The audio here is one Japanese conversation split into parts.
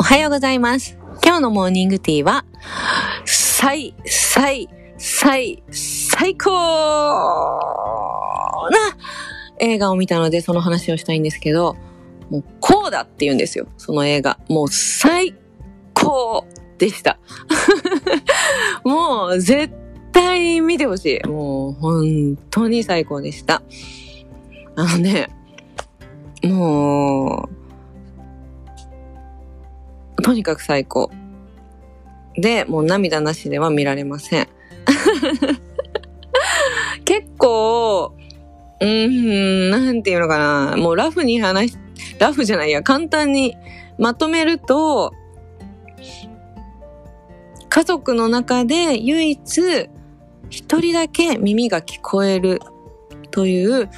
おはようございます。今日のモーニングティーは、最、最、最、最高な映画を見たのでその話をしたいんですけど、もうこうだって言うんですよ。その映画。もう最高でした。もう絶対見てほしい。もう本当に最高でした。あのね、もう、とにかく最高。で、もう涙なしでは見られません。結構、うん、なんていうのかな。もうラフに話し、ラフじゃないや、簡単にまとめると、家族の中で唯一一人だけ耳が聞こえるという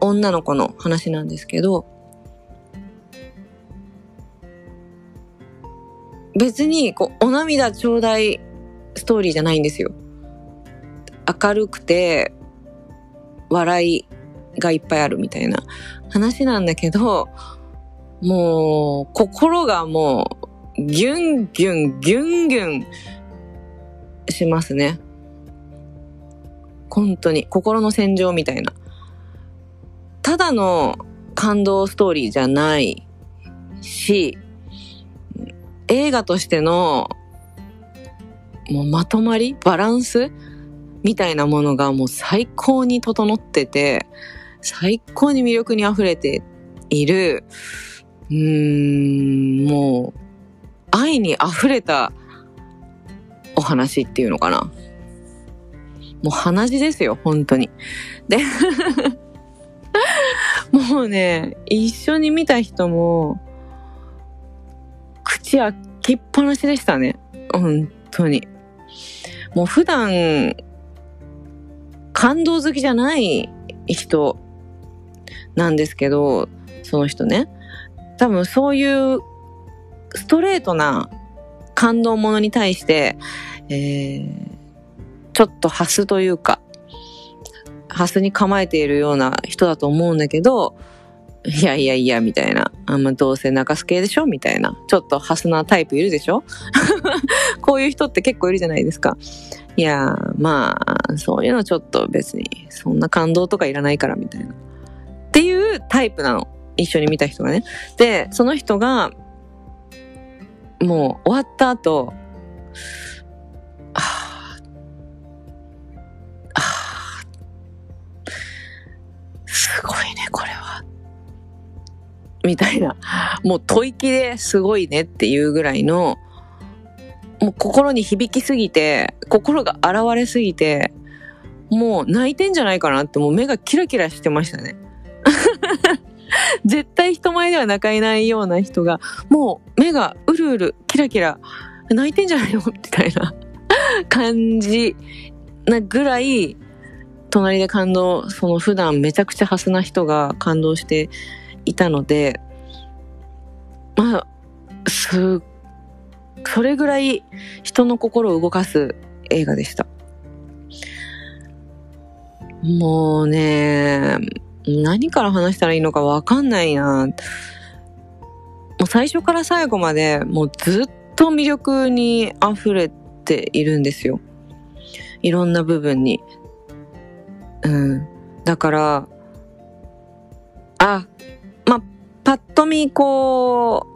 女の子の話なんですけど、別にこうお涙ちょうだいストーリーじゃないんですよ。明るくて笑いがいっぱいあるみたいな話なんだけど、もう心がもうギュンギュンギュンギュンしますね。本当に心の戦場みたいな。ただの感動ストーリーじゃないし、映画としてのもうまとまりバランスみたいなものがもう最高に整ってて、最高に魅力に溢れている、うーん、もう愛に溢れたお話っていうのかな。もう鼻血ですよ、本当に。で、もうね、一緒に見た人も、口開きっぱなしでしたね。本当に。もう普段、感動好きじゃない人なんですけど、その人ね。多分そういうストレートな感動ものに対して、えー、ちょっとハスというか、ハスに構えているような人だと思うんだけど、いやいやいや、みたいな。あんまどうせ泣かす系でしょ？みたいな。ちょっとハスなタイプいるでしょ？こういう人って結構いるじゃないですか。いやまあ、そういうのちょっと別に、そんな感動とかいらないから、みたいな。っていうタイプなの。一緒に見た人がね。で、その人が、もう終わった後、みたいな。もう吐息ですごいねっていうぐらいの、もう心に響きすぎて、心が現れすぎて、もう泣いてんじゃないかなってもう目がキラキラしてましたね。絶対人前では泣かないような人が、もう目がうるうるキラキラ泣いてんじゃないのみたいな感じなぐらい、隣で感動、その普段めちゃくちゃハスな人が感動していたので、まあ、す、それぐらい人の心を動かす映画でした。もうね、何から話したらいいのかわかんないな。もう最初から最後までもうずっと魅力に溢れているんですよ。いろんな部分に。うん。だから、あ、パッと見こ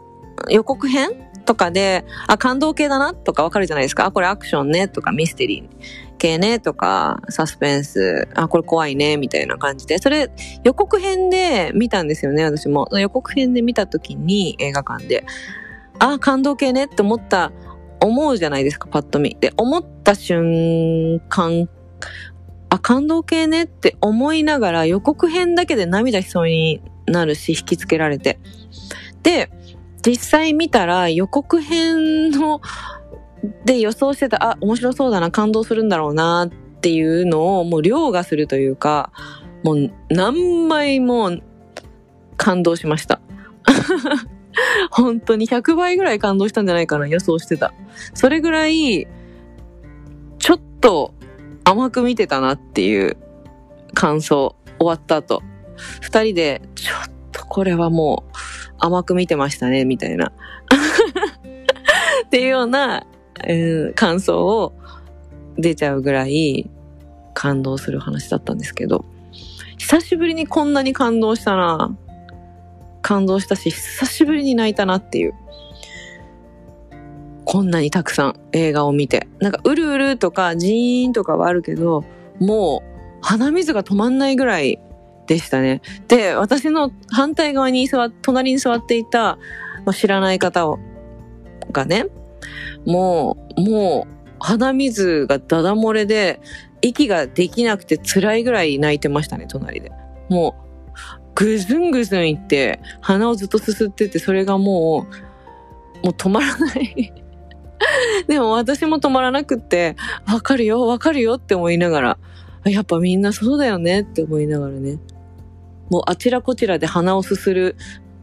う、予告編とかで、あ、感動系だなとかわかるじゃないですか。あ、これアクションねとかミステリー系ねとか、サスペンス、あ、これ怖いねみたいな感じで。それ予告編で見たんですよね、私も。予告編で見た時に映画館で、あ、感動系ねって思った、思うじゃないですか、パッと見。で、思った瞬間、あ、感動系ねって思いながら予告編だけで涙しそうになるし、引きつけられて。で、実際見たら予告編ので予想してた、あ、面白そうだな、感動するんだろうなっていうのをもう凌駕するというか、もう何倍も感動しました。本当に100倍ぐらい感動したんじゃないかな、予想してた。それぐらい、ちょっと甘く見てたなっていう感想、終わった後。二人で、ちょっとこれはもう甘く見てましたね、みたいな。っていうような、うん、感想を出ちゃうぐらい感動する話だったんですけど、久しぶりにこんなに感動したな。感動したし、久しぶりに泣いたなっていう。こんなにたくさん映画を見て。なんか、うるうるとか、ジーンとかはあるけど、もう、鼻水が止まんないぐらいでしたね。で、私の反対側に座、隣に座っていた、まあ、知らない方を、がね、もう、もう、鼻水がダダ漏れで、息ができなくて辛いぐらい泣いてましたね、隣で。もう、ぐずんぐずんいって、鼻をずっとすすってて、それがもう、もう止まらない でも私も止まらなくって、わかるよ、わかるよって思いながら、やっぱみんなそうだよねって思いながらね。もうあちらこちらで鼻をすする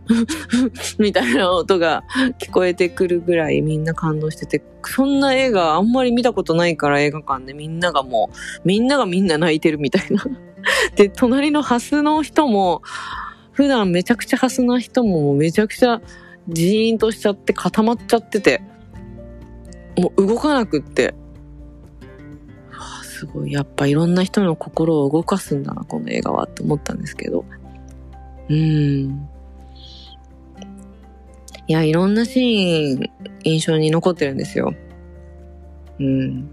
みたいな音が聞こえてくるぐらいみんな感動してて、そんな映画あんまり見たことないから映画館でみんながもう、みんながみんな泣いてるみたいな。で、隣のハスの人も、普段めちゃくちゃハスな人もめちゃくちゃジーンとしちゃって固まっちゃってて、もう動かなくって、すごい、やっぱいろんな人の心を動かすんだな、この映画はって思ったんですけど。うん。いや、いろんなシーン、印象に残ってるんですよ。うん。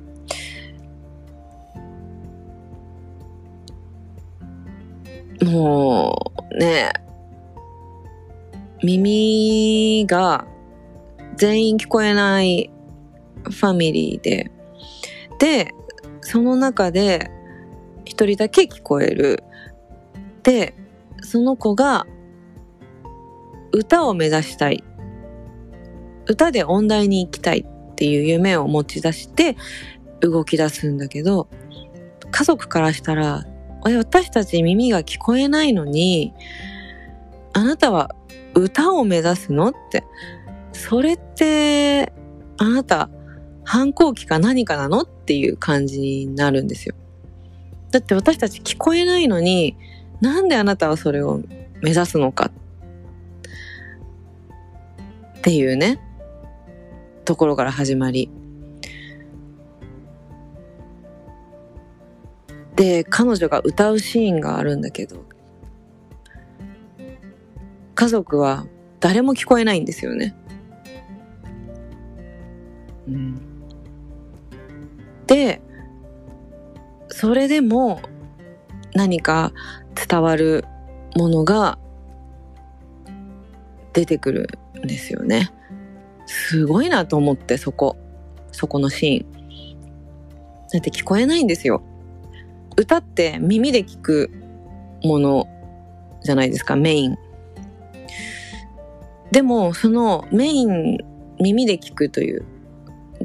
もう、ね、耳が全員聞こえないファミリーで、で、その中で一人だけ聞こえる。で、その子が歌を目指したい。歌で音大に行きたいっていう夢を持ち出して動き出すんだけど、家族からしたら、私たち耳が聞こえないのに、あなたは歌を目指すのって。それって、あなた、反抗期か何かなのっていう感じになるんですよ。だって私たち聞こえないのに、なんであなたはそれを目指すのか？っていうね、ところから始まり。で、彼女が歌うシーンがあるんだけど、家族は誰も聞こえないんですよね。うん、で、それでも何か伝わるものが出てくるんですよね。すごいなと思ってそこ。そこのシーン。だって聞こえないんですよ。歌って耳で聞くものじゃないですか、メイン。でも、そのメイン、耳で聞くという、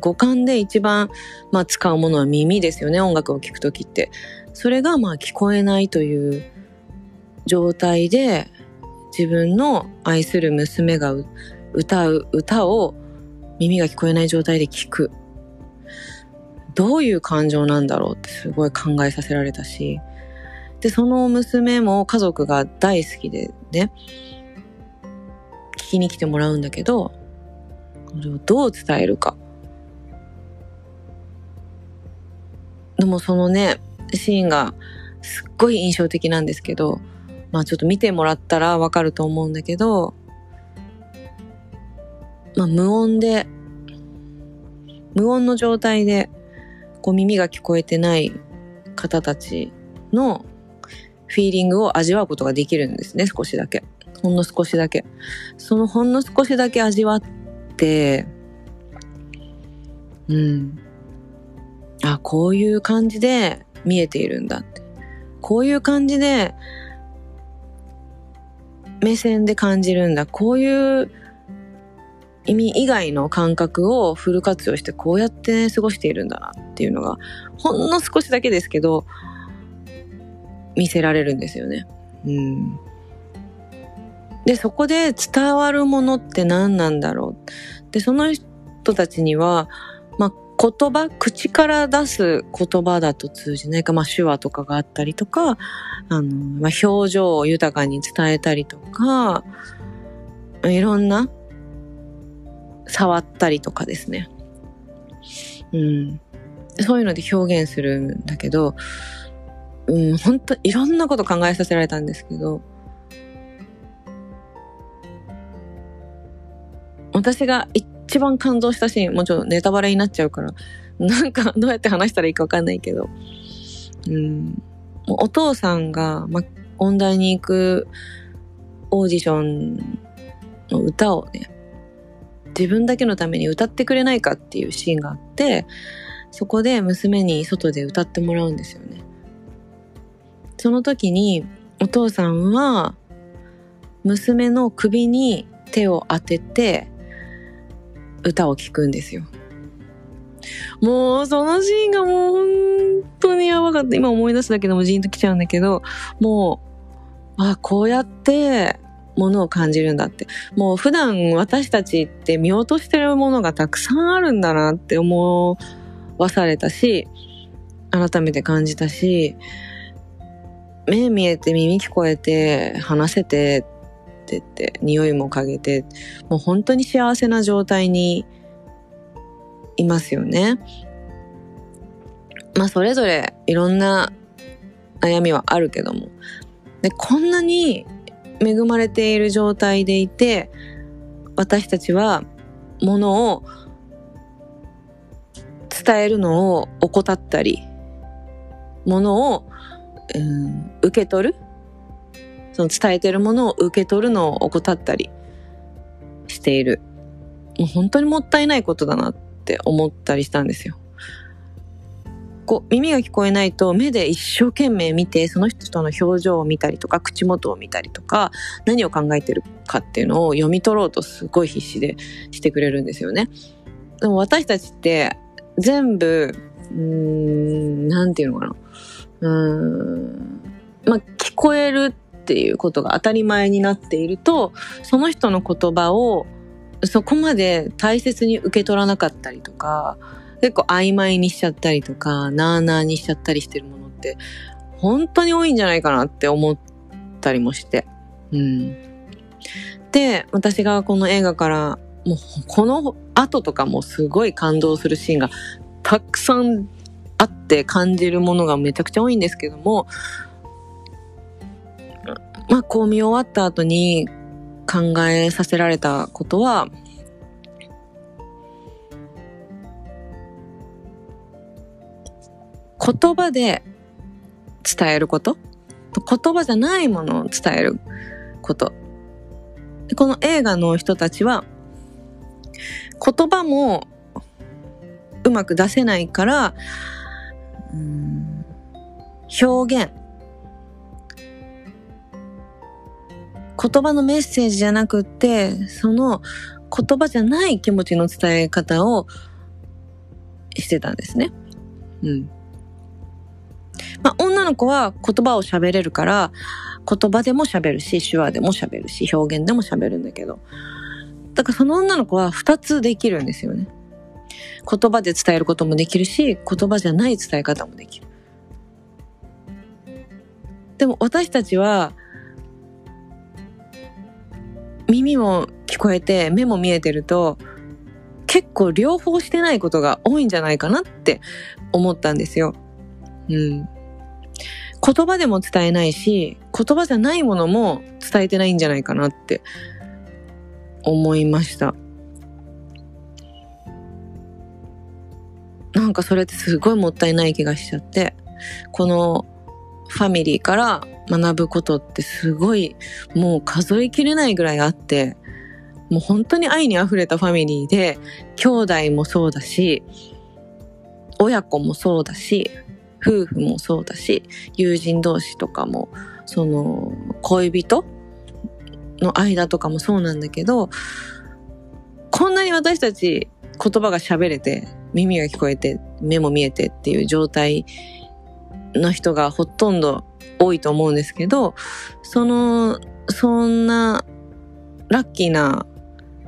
五感で一番、まあ、使うものは耳ですよね、音楽を聴くときって。それが、まあ、聞こえないという状態で、自分の愛する娘が歌う歌を耳が聞こえない状態で聞く。どういう感情なんだろうってすごい考えさせられたし。で、その娘も家族が大好きでね、聞きに来てもらうんだけど、これをどう伝えるか。でもそのね、シーンがすっごい印象的なんですけど、まあちょっと見てもらったらわかると思うんだけど、まあ無音で、無音の状態で、こう耳が聞こえてない方たちのフィーリングを味わうことができるんですね、少しだけ。ほんの少しだけ。そのほんの少しだけ味わって、うん。あ、こういう感じで見えているんだって。こういう感じで目線で感じるんだ。こういう意味以外の感覚をフル活用してこうやって過ごしているんだなっていうのが、ほんの少しだけですけど、見せられるんですよね。うん。で、そこで伝わるものって何なんだろう。で、その人たちには、まあ、言葉、口から出す言葉だと通じないか、まあ、手話とかがあったりとか、あの、まあ、表情を豊かに伝えたりとか、いろんな触ったりとかですね。うん。そういうので表現するんだけど、うん、本当いろんなこと考えさせられたんですけど、私が一番感動したシーン、もうちろんネタバレになっちゃうから、なんかどうやって話したらいいかわかんないけど、うん、お父さんが、ま、音大に行くオーディションの歌をね、自分だけのために歌ってくれないかっていうシーンがあって、そこで娘に外で歌ってもらうんですよね。その時にお父さんは娘の首に手を当てて歌を聴くんですよ。もうそのシーンがもう本当にやばかった。今思い出すだけでもジーンと来ちゃうんだけど、もう、あ、こうやってものを感じるんだって。もう普段私たちって見落としてるものがたくさんあるんだなって思わされたし、改めて感じたし、目見えて耳聞こえて話せてってって匂いも嗅げてもう本当に幸せな状態にいますよね。まあそれぞれいろんな悩みはあるけどもでこんなに恵まれている状態でいて私たちはものを伝えるのを怠ったりものを、うん、受け取るその伝えてるものを受け取るのを怠ったりしているもう本当にもったいないことだなって思ったりしたんですよ。こう耳が聞こえないと目で一生懸命見てその人との表情を見たりとか口元を見たりとか何を考えてるかっていうのを読み取ろうとすごい必死でしてくれるんですよね。でも私たちって全部、うーん、なんていうのかな。うーん、まあ、聞こえるっていうことが当たり前になっていると、その人の言葉をそこまで大切に受け取らなかったりとか、結構曖昧にしちゃったりとか、なーなーにしちゃったりしてるものって、本当に多いんじゃないかなって思ったりもして。うん。で、私がこの映画からもうこの後とかもすごい感動するシーンがたくさんあって感じるものがめちゃくちゃ多いんですけども、まあこう見終わった後に考えさせられたことは、言葉で伝えること？言葉じゃないものを伝えることこの映画の人たちは言葉もうまく出せないから、表現。言葉のメッセージじゃなくって、その言葉じゃない気持ちの伝え方をしてたんですね。うん。まあ、女の子は言葉を喋れるから、言葉でも喋るし、手話でも喋るし、表現でも喋るんだけど、だからその女の子は二つできるんですよね。言葉で伝えることもできるし、言葉じゃない伝え方もできる。でも私たちは、耳も聞こえて目も見えてると、結構両方してないことが多いんじゃないかなって思ったんですよ。うん。言葉でも伝えないし、言葉じゃないものも伝えてないんじゃないかなって思いました。なんかそれってすごいもったいない気がしちゃって、このファミリーから学ぶことってすごいもう数えきれないぐらいあって、もう本当に愛に溢れたファミリーで、兄弟もそうだし、親子もそうだし、夫婦もそうだし、友人同士とかも、その恋人の間とかもそうなんだけど、こんなに私たち言葉が喋れて、耳が聞こえて、目も見えてっていう状態の人がほとんど多いと思うんですけど、その、そんなラッキーな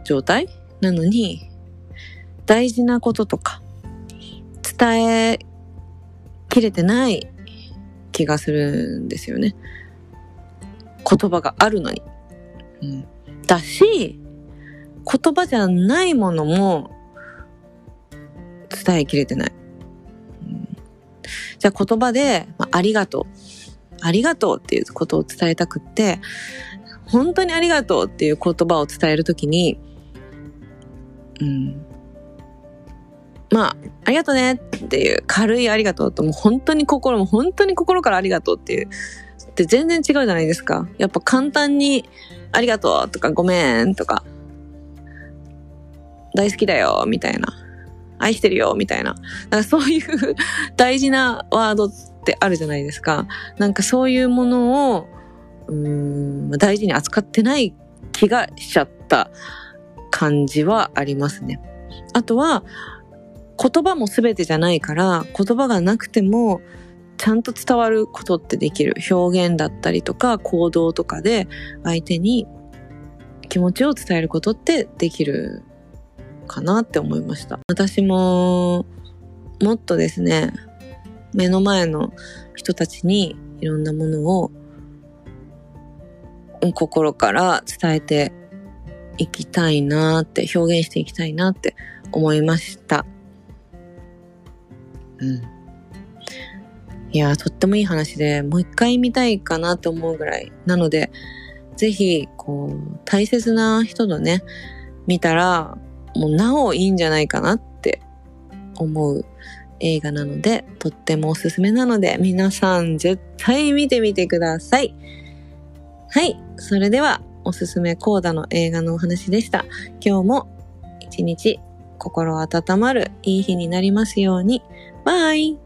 状態なのに、大事なこととか、伝えきれてない気がするんですよね。言葉があるのに。うん、だし、言葉じゃないものも伝えきれてない。じゃあ言葉で、まあ、ありがとう。ありがとうっていうことを伝えたくって、本当にありがとうっていう言葉を伝えるときに、うん。まあ、ありがとねっていう軽いありがとうと、もう本当に心も本当に心からありがとうっていう、って全然違うじゃないですか。やっぱ簡単にありがとうとかごめんとか、大好きだよみたいな。愛してるよみたいな。なんかそういう 大事なワードってあるじゃないですか。なんかそういうものを、うん、大事に扱ってない気がしちゃった感じはありますね。あとは、言葉も全てじゃないから、言葉がなくても、ちゃんと伝わることってできる。表現だったりとか、行動とかで、相手に気持ちを伝えることってできるかなって思いました。私も、もっとですね、目の前の人たちにいろんなものを心から伝えていきたいなって表現していきたいなって思いました。うん。いやとってもいい話で、もう一回見たいかなと思うぐらい。なので、ぜひ、こう、大切な人とね、見たら、もうなおいいんじゃないかなって思う映画なので、とってもおすすめなので、皆さん絶対見てみてください。はい。それでは、おすすめコーダの映画のお話でした。今日も一日心温まるいい日になりますように。バイ